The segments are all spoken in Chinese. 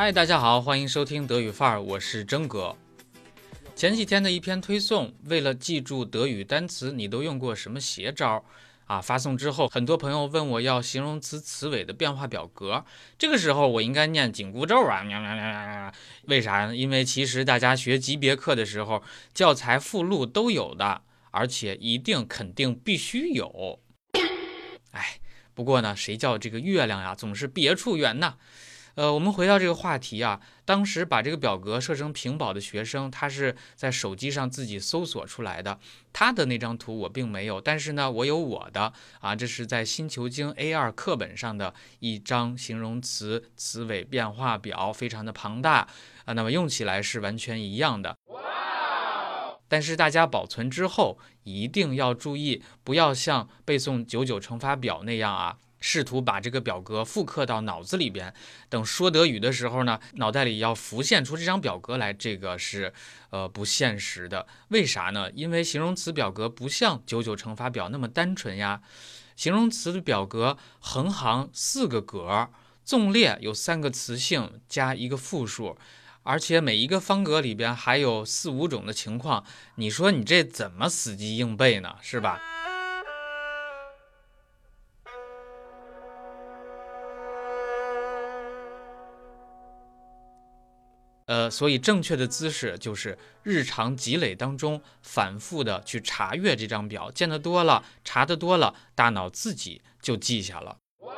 嗨，大家好，欢迎收听德语范儿，我是真哥。前几天的一篇推送，为了记住德语单词，你都用过什么邪招？啊，发送之后，很多朋友问我要形容词词尾的变化表格。这个时候我应该念紧箍咒啊！为啥呢？因为其实大家学级别课的时候，教材附录都有的，而且一定肯定必须有。哎，不过呢，谁叫这个月亮呀总是别处圆呢？呃，我们回到这个话题啊，当时把这个表格设成屏保的学生，他是在手机上自己搜索出来的。他的那张图我并没有，但是呢，我有我的啊，这是在新球经 A2 课本上的一张形容词词尾变化表，非常的庞大啊。那么用起来是完全一样的。但是大家保存之后一定要注意，不要像背诵九九乘法表那样啊。试图把这个表格复刻到脑子里边，等说德语的时候呢，脑袋里要浮现出这张表格来，这个是呃不现实的。为啥呢？因为形容词表格不像九九乘法表那么单纯呀。形容词的表格横行四个格，纵列有三个词性加一个复数，而且每一个方格里边还有四五种的情况。你说你这怎么死记硬背呢？是吧？所以正确的姿势就是日常积累当中反复的去查阅这张表，见得多了，查得多了，大脑自己就记下了。哇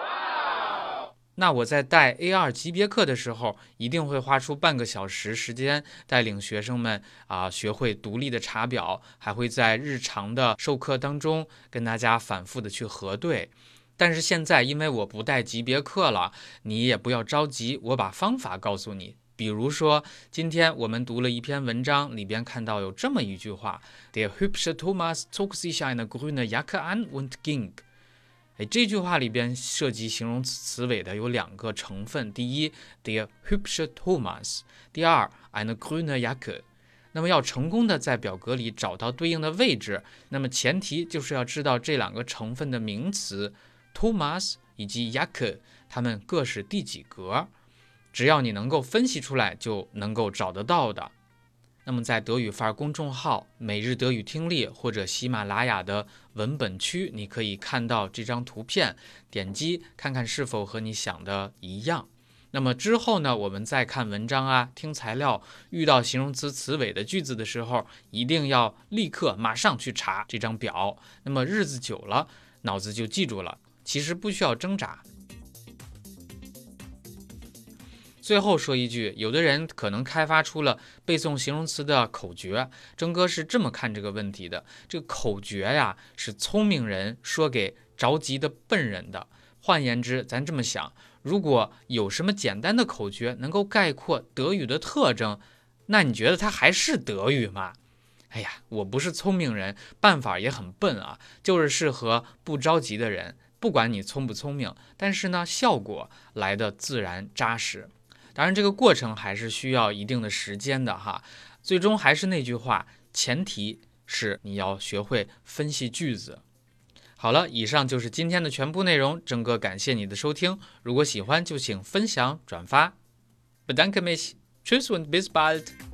那我在带 A2 级别课的时候，一定会花出半个小时时间带领学生们啊学会独立的查表，还会在日常的授课当中跟大家反复的去核对。但是现在因为我不带级别课了，你也不要着急，我把方法告诉你。比如说，今天我们读了一篇文章，里边看到有这么一句话：Der hübsche Thomas zog sich eine grüne Jacke an und ging。哎，这句话里边涉及形容词词尾的有两个成分：第一，der hübsche Thomas；第二，eine grüne Jacke。那么要成功的在表格里找到对应的位置，那么前提就是要知道这两个成分的名词 Thomas 以及 Jacke，它们各是第几格。只要你能够分析出来，就能够找得到的。那么，在德语范儿公众号、每日德语听力或者喜马拉雅的文本区，你可以看到这张图片，点击看看是否和你想的一样。那么之后呢，我们再看文章啊，听材料，遇到形容词词尾的句子的时候，一定要立刻马上去查这张表。那么日子久了，脑子就记住了。其实不需要挣扎。最后说一句，有的人可能开发出了背诵形容词的口诀。征哥是这么看这个问题的：这个口诀呀，是聪明人说给着急的笨人的。换言之，咱这么想，如果有什么简单的口诀能够概括德语的特征，那你觉得它还是德语吗？哎呀，我不是聪明人，办法也很笨啊，就是适合不着急的人。不管你聪不聪明，但是呢，效果来的自然扎实。当然，这个过程还是需要一定的时间的哈。最终还是那句话，前提是你要学会分析句子。好了，以上就是今天的全部内容。郑哥感谢你的收听，如果喜欢就请分享转发。Bedanke mich, tschüss und bis bald.